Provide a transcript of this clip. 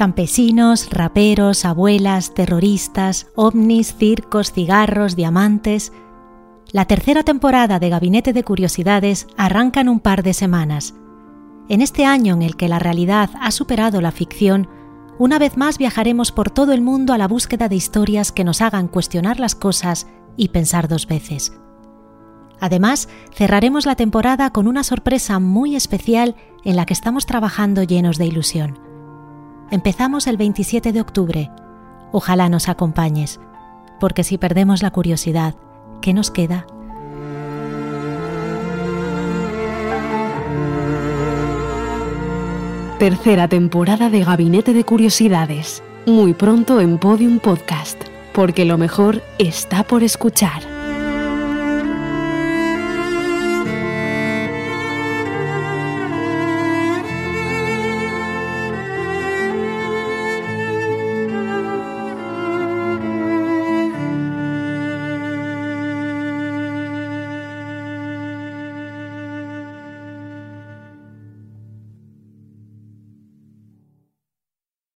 Campesinos, raperos, abuelas, terroristas, ovnis, circos, cigarros, diamantes. La tercera temporada de Gabinete de Curiosidades arranca en un par de semanas. En este año en el que la realidad ha superado la ficción, una vez más viajaremos por todo el mundo a la búsqueda de historias que nos hagan cuestionar las cosas y pensar dos veces. Además, cerraremos la temporada con una sorpresa muy especial en la que estamos trabajando llenos de ilusión. Empezamos el 27 de octubre. Ojalá nos acompañes, porque si perdemos la curiosidad, ¿qué nos queda? Tercera temporada de Gabinete de Curiosidades. Muy pronto en Podium Podcast, porque lo mejor está por escuchar.